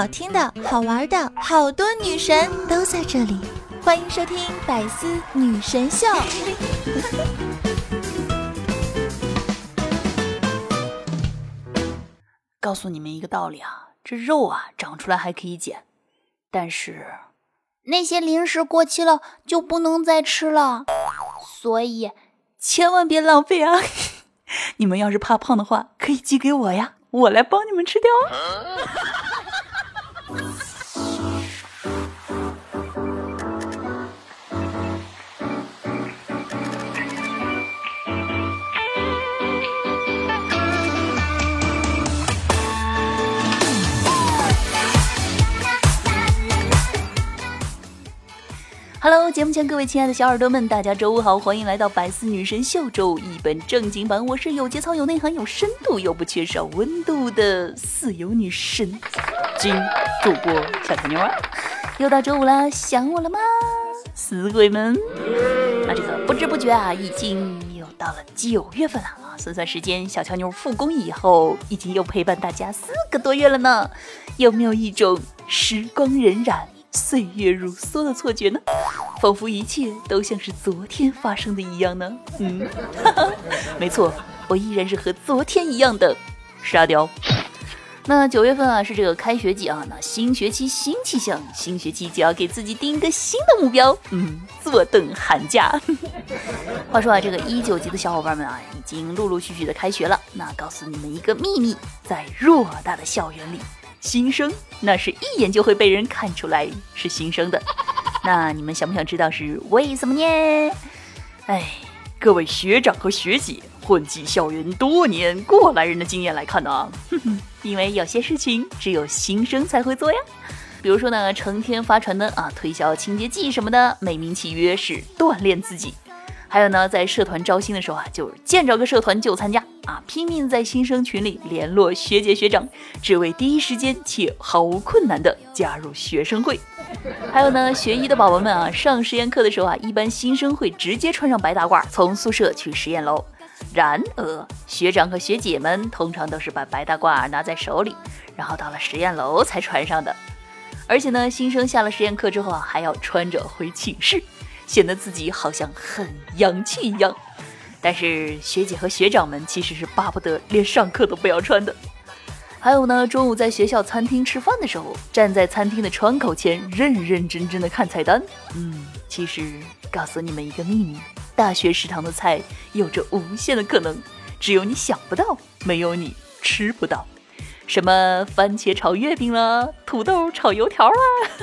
好听的、好玩的，好多女神都在这里，欢迎收听《百思女神秀》。告诉你们一个道理啊，这肉啊长出来还可以减，但是那些零食过期了就不能再吃了，所以千万别浪费啊！你们要是怕胖的话，可以寄给我呀，我来帮你们吃掉。Hello，节目前各位亲爱的小耳朵们，大家周五好，欢迎来到百思女神秀周五一本正经版，我是有节操、有内涵、有深度又不缺少温度的四有女神金主播小甜妞啊！又到周五啦，想我了吗，死鬼们？那这个不知不觉啊，已经又到了九月份了啊！算算时间，小乔妞复工以后，已经又陪伴大家四个多月了呢，有没有一种时光荏苒？岁月如梭的错觉呢，仿佛一切都像是昨天发生的一样呢。嗯，没错，我依然是和昨天一样的沙雕。那九月份啊是这个开学季啊，那新学期新气象，新学期就要给自己定一个新的目标，嗯，坐等寒假。话说啊，这个一九级的小伙伴们啊，已经陆陆续续的开学了。那告诉你们一个秘密，在偌大的校园里。新生那是一眼就会被人看出来是新生的，那你们想不想知道是为什么呢？哎，各位学长和学姐，混迹校园多年过来人的经验来看呢，哼哼，因为有些事情只有新生才会做呀，比如说呢，成天发传单啊，推销清洁剂什么的，美名其曰是锻炼自己。还有呢，在社团招新的时候啊，就见着个社团就参加啊，拼命在新生群里联络学姐学长，只为第一时间且毫无困难的加入学生会。还有呢，学医的宝宝们啊，上实验课的时候啊，一般新生会直接穿上白大褂从宿舍去实验楼。然而，学长和学姐们通常都是把白大褂拿在手里，然后到了实验楼才穿上的。而且呢，新生下了实验课之后啊，还要穿着回寝室。显得自己好像很洋气一样，但是学姐和学长们其实是巴不得连上课都不要穿的。还有呢，中午在学校餐厅吃饭的时候，站在餐厅的窗口前认认真真的看菜单。嗯，其实告诉你们一个秘密：大学食堂的菜有着无限的可能，只有你想不到，没有你吃不到。什么番茄炒月饼啦，土豆炒油条啦，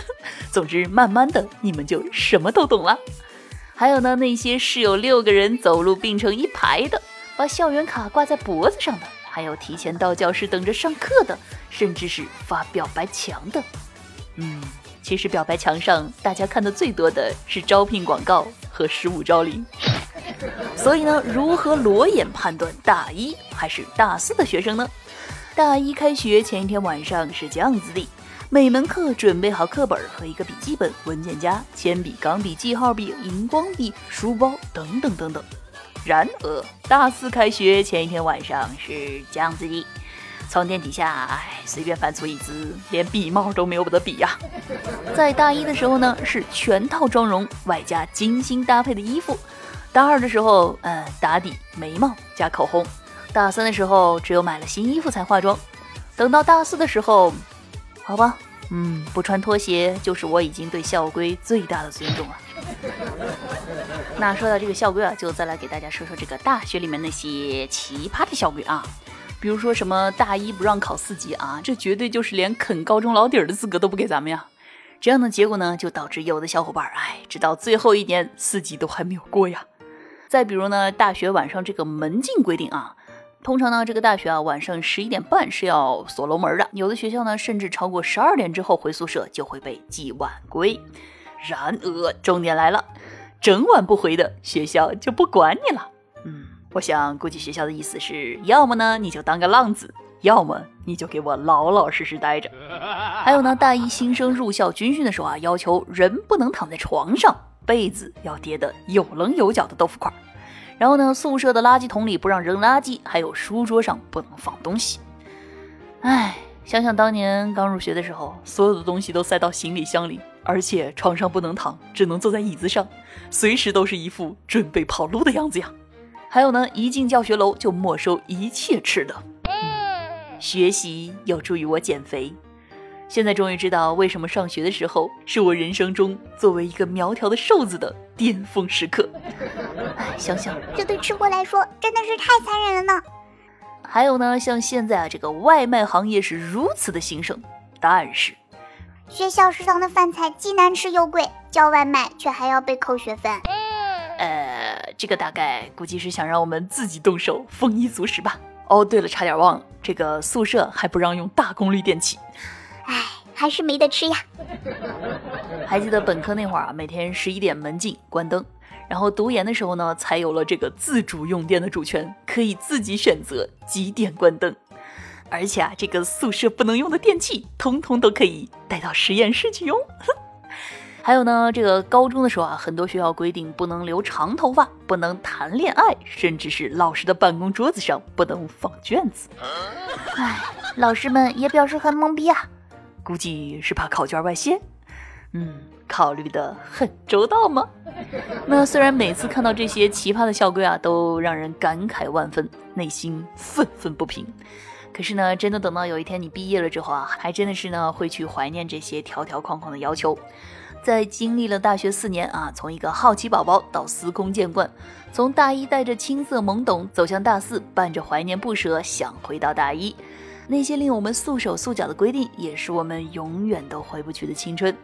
总之慢慢的你们就什么都懂了。还有呢，那些室友六个人走路并成一排的，把校园卡挂在脖子上的，还有提前到教室等着上课的，甚至是发表白墙的。嗯，其实表白墙上大家看的最多的是招聘广告和十五招零。所以呢，如何裸眼判断大一还是大四的学生呢？大一开学前一天晚上是这样子的：每门课准备好课本和一个笔记本、文件夹、铅笔、钢笔、记号笔、荧光笔、书包等等等等。然而，大四开学前一天晚上是这样子的：床垫底下，哎，随便翻出一支，连笔帽都没有的笔呀。在大一的时候呢，是全套妆容外加精心搭配的衣服；大二的时候，嗯，打底、眉毛加口红。大三的时候，只有买了新衣服才化妆。等到大四的时候，好吧，嗯，不穿拖鞋就是我已经对校规最大的尊重了。那说到这个校规啊，就再来给大家说说这个大学里面那些奇葩的校规啊。比如说什么大一不让考四级啊，这绝对就是连啃高中老底儿的资格都不给咱们呀。这样的结果呢，就导致有的小伙伴哎，直到最后一年四级都还没有过呀。再比如呢，大学晚上这个门禁规定啊。通常呢，这个大学啊，晚上十一点半是要锁楼门的。有的学校呢，甚至超过十二点之后回宿舍就会被记晚归。然而，重点来了，整晚不回的学校就不管你了。嗯，我想估计学校的意思是要么呢你就当个浪子，要么你就给我老老实实待着。还有呢，大一新生入校军训的时候啊，要求人不能躺在床上，被子要叠得有棱有角的豆腐块。然后呢，宿舍的垃圾桶里不让扔垃圾，还有书桌上不能放东西。哎，想想当年刚入学的时候，所有的东西都塞到行李箱里，而且床上不能躺，只能坐在椅子上，随时都是一副准备跑路的样子呀。还有呢，一进教学楼就没收一切吃的。学习有助于我减肥，现在终于知道为什么上学的时候是我人生中作为一个苗条的瘦子的巅峰时刻。哎，想想这对吃货来说真的是太残忍了呢。还有呢，像现在啊，这个外卖行业是如此的兴盛，但是学校食堂的饭菜既难吃又贵，叫外卖却还要被扣学分。呃，这个大概估计是想让我们自己动手丰衣足食吧。哦，对了，差点忘了，这个宿舍还不让用大功率电器。唉，还是没得吃呀。还记得本科那会儿啊，每天十一点门禁关灯。然后读研的时候呢，才有了这个自主用电的主权，可以自己选择几点关灯。而且啊，这个宿舍不能用的电器，通通都可以带到实验室去用。还有呢，这个高中的时候啊，很多学校规定不能留长头发，不能谈恋爱，甚至是老师的办公桌子上不能放卷子。唉，老师们也表示很懵逼啊，估计是怕考卷外泄。嗯，考虑的很周到吗？那虽然每次看到这些奇葩的校规啊，都让人感慨万分，内心愤愤不平。可是呢，真的等到有一天你毕业了之后啊，还真的是呢会去怀念这些条条框框的要求。在经历了大学四年啊，从一个好奇宝宝到司空见惯，从大一带着青涩懵懂走向大四，伴着怀念不舍想回到大一，那些令我们束手束脚的规定，也是我们永远都回不去的青春。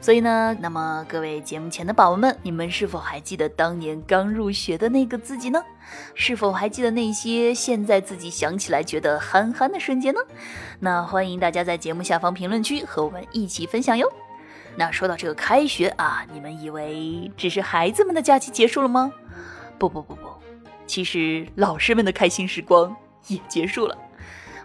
所以呢，那么各位节目前的宝宝们，你们是否还记得当年刚入学的那个自己呢？是否还记得那些现在自己想起来觉得憨憨的瞬间呢？那欢迎大家在节目下方评论区和我们一起分享哟。那说到这个开学啊，你们以为只是孩子们的假期结束了吗？不不不不，其实老师们的开心时光也结束了。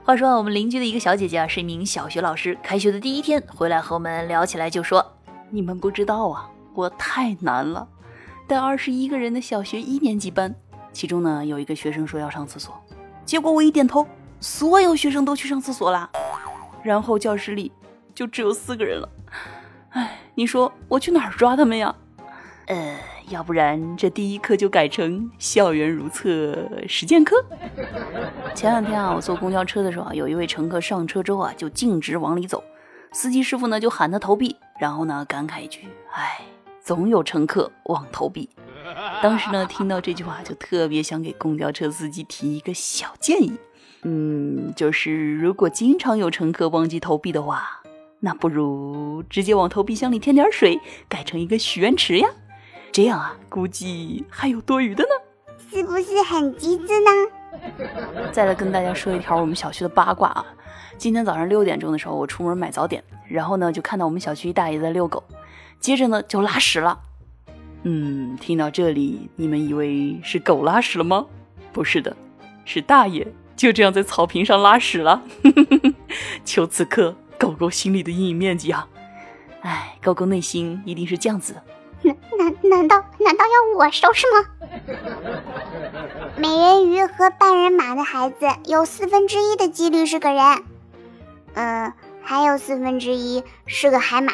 话说，我们邻居的一个小姐姐啊，是一名小学老师，开学的第一天回来和我们聊起来就说。你们不知道啊，我太难了，带二十一个人的小学一年级班，其中呢有一个学生说要上厕所，结果我一点头，所有学生都去上厕所啦，然后教室里就只有四个人了，哎，你说我去哪儿抓他们呀？呃，要不然这第一课就改成校园如厕实践课。前两天啊，我坐公交车的时候啊，有一位乘客上车之后啊，就径直往里走。司机师傅呢就喊他投币，然后呢感慨一句：“哎，总有乘客忘投币。”当时呢听到这句话，就特别想给公交车司机提一个小建议，嗯，就是如果经常有乘客忘记投币的话，那不如直接往投币箱里添点水，改成一个许愿池呀，这样啊，估计还有多余的呢，是不是很机智呢？再来跟大家说一条我们小区的八卦啊。今天早上六点钟的时候，我出门买早点，然后呢就看到我们小区一大爷在遛狗，接着呢就拉屎了。嗯，听到这里，你们以为是狗拉屎了吗？不是的，是大爷就这样在草坪上拉屎了。求此刻狗狗心里的阴影面积啊！哎，狗狗内心一定是这样子的。难难难道难道要我收拾吗？美人鱼和半人马的孩子有四分之一的几率是个人。嗯，还有四分之一是个海马。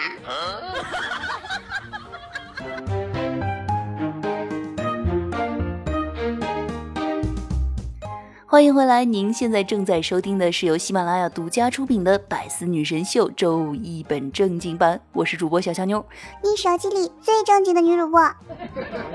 欢迎回来！您现在正在收听的是由喜马拉雅独家出品的《百思女神秀》周五一本正经版，我是主播小乔妞，你手机里最正经的女主播。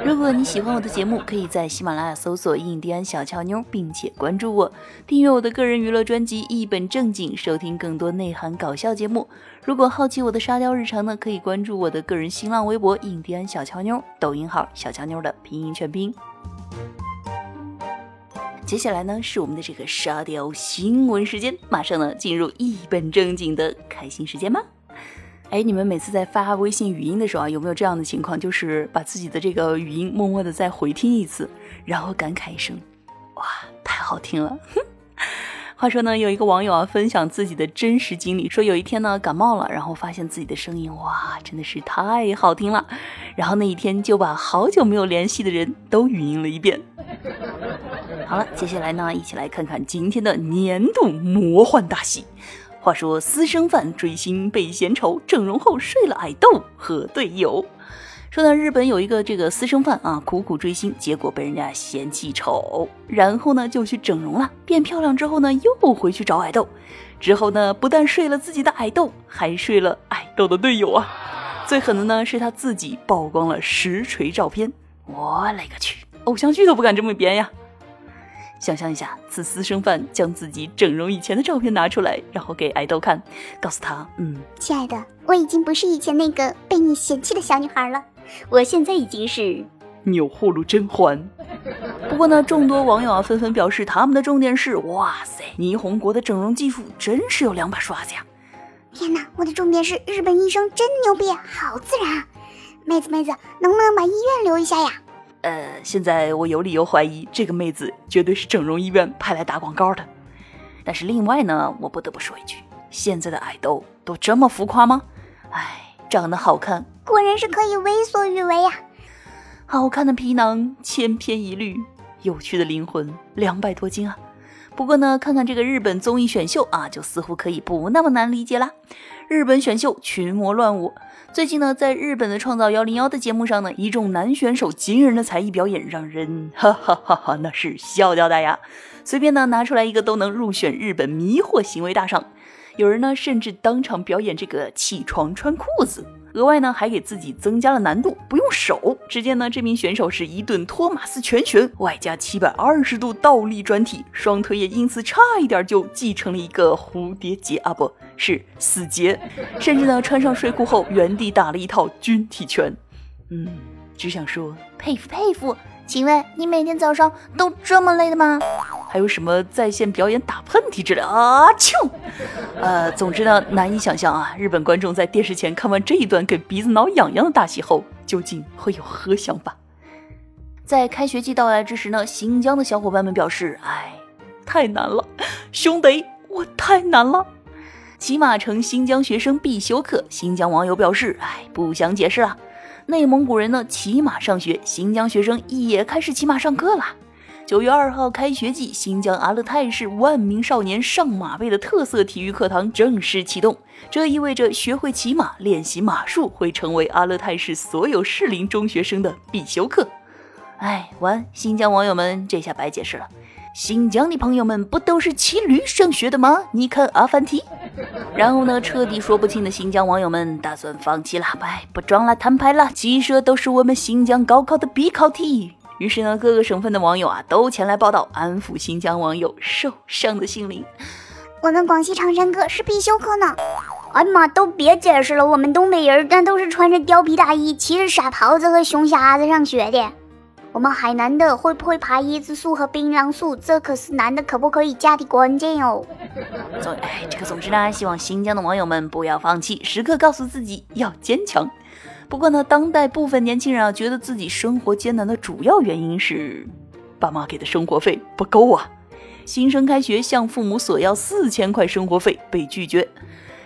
如果你喜欢我的节目，可以在喜马拉雅搜索“印第安小乔妞”，并且关注我，订阅我的个人娱乐专辑《一本正经》，收听更多内涵搞笑节目。如果好奇我的沙雕日常呢，可以关注我的个人新浪微博“印第安小乔妞”，抖音号“小乔妞”的拼音全拼。接下来呢是我们的这个沙雕新闻时间，马上呢进入一本正经的开心时间吧？哎，你们每次在发微信语音的时候啊，有没有这样的情况，就是把自己的这个语音默默的再回听一次，然后感慨一声，哇，太好听了。话说呢，有一个网友啊分享自己的真实经历，说有一天呢感冒了，然后发现自己的声音哇真的是太好听了，然后那一天就把好久没有联系的人都语音了一遍。好了，接下来呢，一起来看看今天的年度魔幻大戏话说私生饭追星被嫌丑，整容后睡了爱豆和队友。说到，日本有一个这个私生饭啊，苦苦追星，结果被人家嫌弃丑，然后呢就去整容了，变漂亮之后呢又回去找爱豆，之后呢不但睡了自己的爱豆，还睡了爱豆的队友啊。最狠的呢是他自己曝光了实锤照片，我勒个去，偶像剧都不敢这么编呀！想象一下，此私生饭将自己整容以前的照片拿出来，然后给爱豆看，告诉他，嗯，亲爱的，我已经不是以前那个被你嫌弃的小女孩了。我现在已经是钮祜禄甄嬛。不过呢，众多网友啊纷纷表示，他们的重点是：哇塞，霓虹国的整容技术真是有两把刷子呀！天哪，我的重点是日本医生真牛逼，好自然啊！妹子妹子，能不能把医院留一下呀？呃，现在我有理由怀疑这个妹子绝对是整容医院派来打广告的。但是另外呢，我不得不说一句，现在的爱豆都这么浮夸吗？哎，长得好看。果然是可以为所欲为呀！好看的皮囊千篇一律，有趣的灵魂两百多斤啊！不过呢，看看这个日本综艺选秀啊，就似乎可以不那么难理解啦。日本选秀群魔乱舞，最近呢，在日本的创造幺零幺的节目上呢，一众男选手惊人的才艺表演，让人哈哈哈哈，那是笑掉大牙。随便呢拿出来一个都能入选日本迷惑行为大赏，有人呢甚至当场表演这个起床穿裤子。额外呢，还给自己增加了难度，不用手。只见呢，这名选手是一顿托马斯拳旋，外加七百二十度倒立转体，双腿也因此差一点就继成了一个蝴蝶结啊，不是死结。甚至呢，穿上睡裤后原地打了一套军体拳。嗯，只想说佩服佩服。请问你每天早上都这么累的吗？还有什么在线表演打喷嚏之类啊？啾！呃，总之呢，难以想象啊，日本观众在电视前看完这一段给鼻子挠痒痒的大戏后，究竟会有何想法？在开学季到来之时呢，新疆的小伙伴们表示：“哎，太难了，兄弟，我太难了。”骑马成新疆学生必修课，新疆网友表示：“哎，不想解释了。”内蒙古人呢，骑马上学，新疆学生也开始骑马上课了。九月二号开学季，新疆阿勒泰市万名少年上马背的特色体育课堂正式启动。这意味着学会骑马、练习马术会成为阿勒泰市所有适龄中学生的必修课。哎，完，新疆网友们，这下白解释了。新疆的朋友们不都是骑驴上学的吗？你看阿凡提。然后呢，彻底说不清的新疆网友们打算放弃了，哎不装了，摊牌了，骑射都是我们新疆高考的必考题。于是呢，各个省份的网友啊都前来报道，安抚新疆网友受伤的心灵。我们广西长山歌是必修课呢。哎呀妈，都别解释了，我们东北人那都是穿着貂皮大衣，骑着傻狍子和熊瞎子上学的。我们海南的会不会爬椰子树和槟榔树，这可是男的可不可以嫁的关键哦。总哎，这个总之呢，希望新疆的网友们不要放弃，时刻告诉自己要坚强。不过呢，当代部分年轻人啊，觉得自己生活艰难的主要原因是爸妈给的生活费不够啊。新生开学向父母索要四千块生活费被拒绝。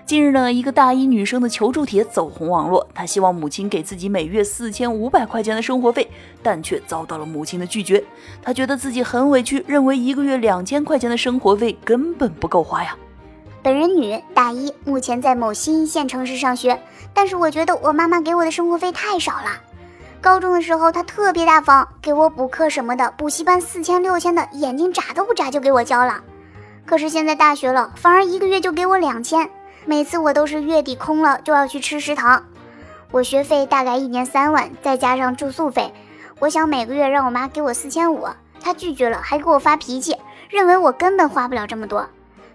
近日呢，一个大一女生的求助帖走红网络，她希望母亲给自己每月四千五百块钱的生活费，但却遭到了母亲的拒绝。她觉得自己很委屈，认为一个月两千块钱的生活费根本不够花呀。本人女，大一，目前在某新一线城市上学。但是我觉得我妈妈给我的生活费太少了。高中的时候她特别大方，给我补课什么的，补习班四千六千的，眼睛眨都不眨就给我交了。可是现在大学了，反而一个月就给我两千，每次我都是月底空了就要去吃食堂。我学费大概一年三万，再加上住宿费，我想每个月让我妈给我四千五，她拒绝了，还给我发脾气，认为我根本花不了这么多。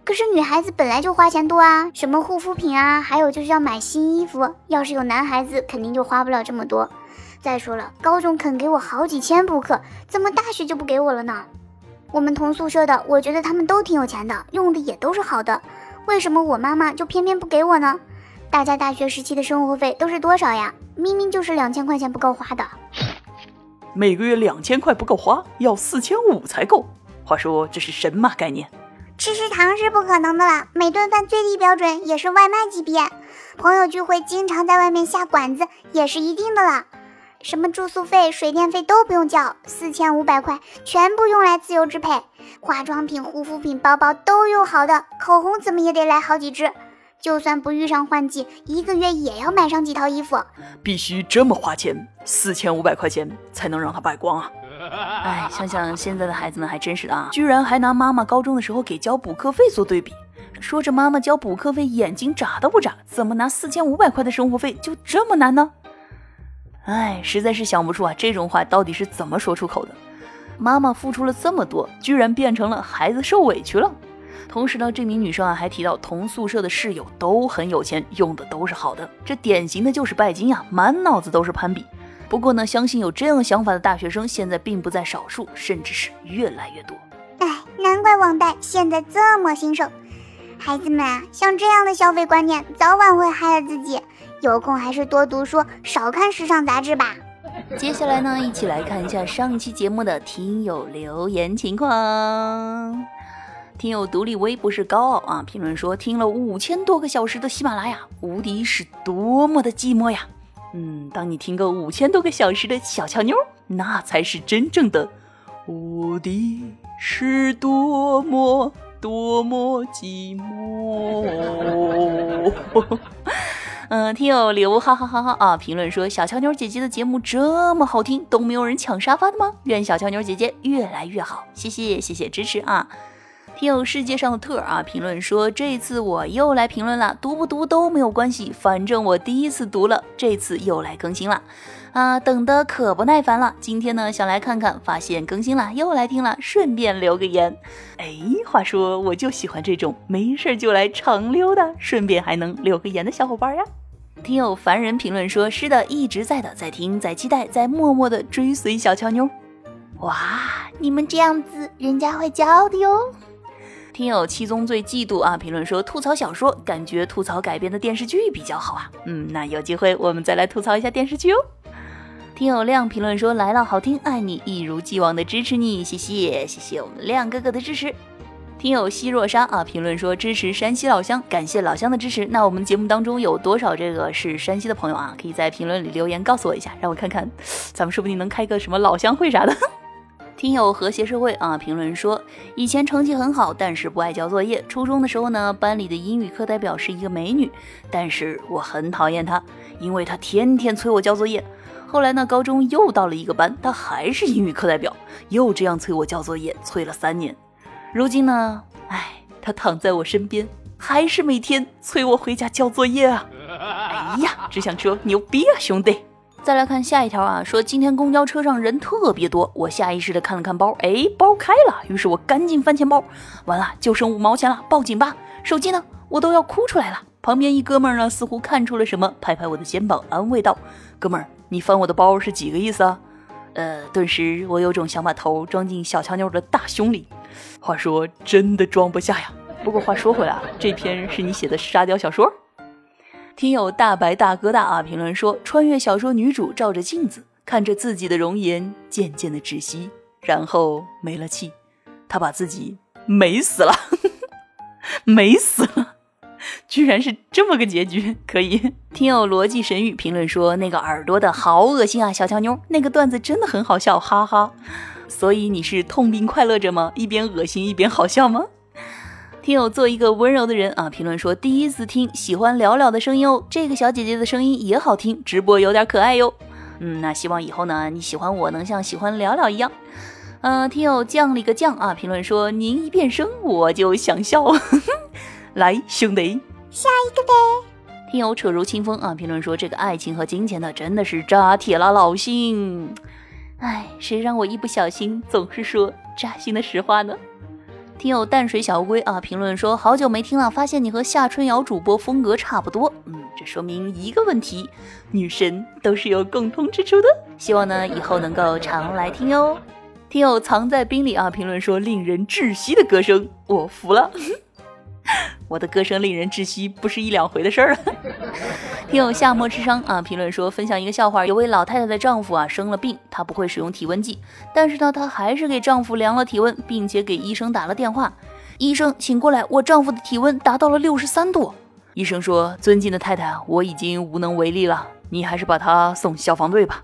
可是女孩子本来就花钱多啊，什么护肤品啊，还有就是要买新衣服。要是有男孩子，肯定就花不了这么多。再说了，高中肯给我好几千补课，怎么大学就不给我了呢？我们同宿舍的，我觉得他们都挺有钱的，用的也都是好的，为什么我妈妈就偏偏不给我呢？大家大学时期的生活费都是多少呀？明明就是两千块钱不够花的。每个月两千块不够花，要四千五才够。话说这是神马概念？吃食堂是不可能的了，每顿饭最低标准也是外卖级别。朋友聚会经常在外面下馆子也是一定的了。什么住宿费、水电费都不用交，四千五百块全部用来自由支配。化妆品、护肤品、包包都用好的，口红怎么也得来好几支。就算不遇上换季，一个月也要买上几套衣服。必须这么花钱，四千五百块钱才能让他败光啊！哎，想想现在的孩子们还真是的啊，居然还拿妈妈高中的时候给交补课费做对比，说着妈妈交补课费眼睛眨都不眨，怎么拿四千五百块的生活费就这么难呢？哎，实在是想不出啊，这种话到底是怎么说出口的？妈妈付出了这么多，居然变成了孩子受委屈了。同时呢，这名女生啊还提到，同宿舍的室友都很有钱，用的都是好的，这典型的就是拜金呀，满脑子都是攀比。不过呢，相信有这样想法的大学生现在并不在少数，甚至是越来越多。哎，难怪网贷现在这么兴盛。孩子们啊，像这样的消费观念，早晚会害了自己。有空还是多读书，少看时尚杂志吧。接下来呢，一起来看一下上期节目的听友留言情况。听友独立微不是高傲啊，评论说听了五千多个小时的喜马拉雅，无敌是多么的寂寞呀。嗯，当你听个五千多个小时的小乔妞，那才是真正的无敌是多么多么寂寞。嗯，听友刘哈哈哈哈啊，评论说小乔妞姐姐的节目这么好听，都没有人抢沙发的吗？愿小乔妞姐姐越来越好，谢谢谢谢支持啊。听友世界上的特啊，评论说这次我又来评论了，读不读都没有关系，反正我第一次读了，这次又来更新了，啊，等的可不耐烦了。今天呢，想来看看，发现更新了，又来听了，顺便留个言。哎，话说我就喜欢这种没事就来长溜的，顺便还能留个言的小伙伴呀。听友凡人评论说，是的，一直在的，在听，在期待，在默默的追随小乔妞。哇，你们这样子，人家会骄傲的哟。听友七宗罪嫉妒啊！评论说吐槽小说，感觉吐槽改编的电视剧比较好啊。嗯，那有机会我们再来吐槽一下电视剧哦。听友亮评论说来了，好听，爱你，一如既往的支持你，谢谢谢谢我们亮哥哥的支持。听友西若沙啊，评论说支持山西老乡，感谢老乡的支持。那我们节目当中有多少这个是山西的朋友啊？可以在评论里留言告诉我一下，让我看看，咱们说不定能开个什么老乡会啥的。听友和谐社会啊，评论说以前成绩很好，但是不爱交作业。初中的时候呢，班里的英语课代表是一个美女，但是我很讨厌她，因为她天天催我交作业。后来呢，高中又到了一个班，她还是英语课代表，又这样催我交作业，催了三年。如今呢，唉，他躺在我身边，还是每天催我回家交作业啊！哎呀，只想说牛逼啊，兄弟！再来看下一条啊，说今天公交车上人特别多，我下意识的看了看包，哎，包开了，于是我赶紧翻钱包，完了就剩五毛钱了，报警吧！手机呢？我都要哭出来了。旁边一哥们呢，似乎看出了什么，拍拍我的肩膀，安慰道：“哥们儿，你翻我的包是几个意思啊？”呃，顿时我有种想把头装进小强妞的大胸里，话说真的装不下呀。不过话说回来，这篇是你写的沙雕小说？听友大白大哥大啊评论说，穿越小说女主照着镜子，看着自己的容颜渐渐的窒息，然后没了气，她把自己美死了，美死了，居然是这么个结局，可以。听友逻辑神语评论说，那个耳朵的好恶心啊，小乔妞，那个段子真的很好笑，哈哈。所以你是痛并快乐着吗？一边恶心一边好笑吗？听友做一个温柔的人啊，评论说第一次听，喜欢了了的声音哦，这个小姐姐的声音也好听，直播有点可爱哟。嗯，那希望以后呢，你喜欢我能像喜欢了了一样。嗯，听友降了个降啊，评论说您一变声我就想笑。来，兄弟，下一个呗。听友扯如清风啊，评论说这个爱情和金钱呢真的是扎铁了老心。哎，谁让我一不小心总是说扎心的实话呢？听友淡水小乌龟啊，评论说好久没听了，发现你和夏春瑶主播风格差不多。嗯，这说明一个问题，女神都是有共通之处的。希望呢以后能够常来听哟。听友藏在冰里啊，评论说令人窒息的歌声，我服了。我的歌声令人窒息，不是一两回的事儿了。听友夏末之商啊，评论说分享一个笑话：有位老太太的丈夫啊生了病，她不会使用体温计，但是呢，她还是给丈夫量了体温，并且给医生打了电话。医生，请过来，我丈夫的体温达到了六十三度。医生说：尊敬的太太，我已经无能为力了，你还是把他送消防队吧。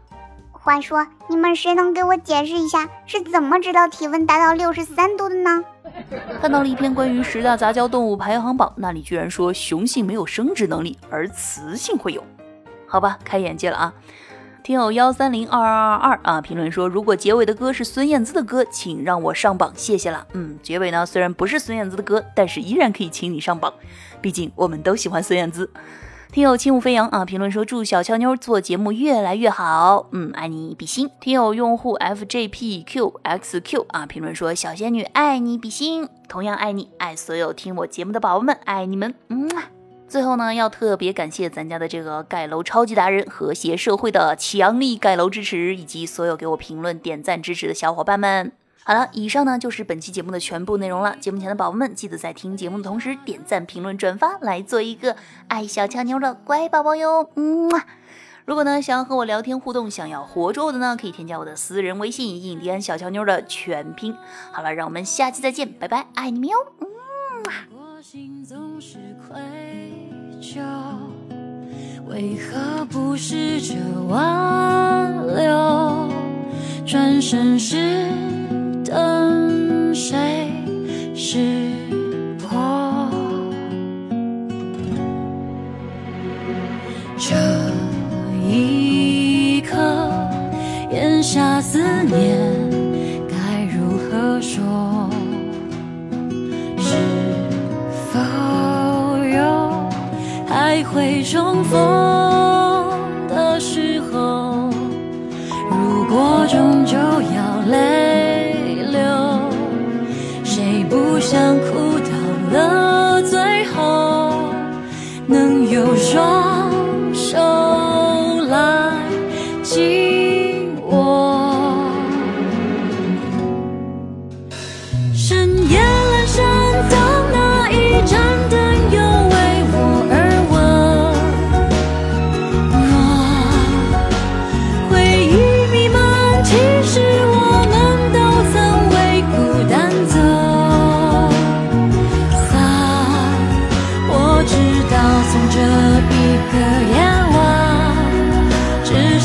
话说，你们谁能给我解释一下，是怎么知道体温达到六十三度的呢？看到了一篇关于十大杂交动物排行榜，那里居然说雄性没有生殖能力，而雌性会有。好吧，开眼界了啊！听友幺三零二二二二啊，评论说，如果结尾的歌是孙燕姿的歌，请让我上榜，谢谢了。嗯，结尾呢虽然不是孙燕姿的歌，但是依然可以请你上榜，毕竟我们都喜欢孙燕姿。听友轻舞飞扬啊，评论说祝小俏妞做节目越来越好，嗯，爱你比心。听友用户 fjpqxq 啊，评论说小仙女爱你比心，同样爱你，爱所有听我节目的宝宝们，爱你们，嗯。最后呢，要特别感谢咱家的这个盖楼超级达人和谐社会的强力盖楼支持，以及所有给我评论点赞支持的小伙伴们。好了，以上呢就是本期节目的全部内容了。节目前的宝宝们，记得在听节目的同时点赞、评论、转发，来做一个爱小强妞的乖宝宝哟。嗯，如果呢想要和我聊天互动，想要活捉我的呢，可以添加我的私人微信“印第安小强妞”的全拼。好了，让我们下期再见，拜拜，爱你们哟。嗯。为何不试着挽留？转身时。等谁识破？这一刻，咽下思念，该如何说？是否有还会重逢的时候？如果终究要泪。想哭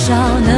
少年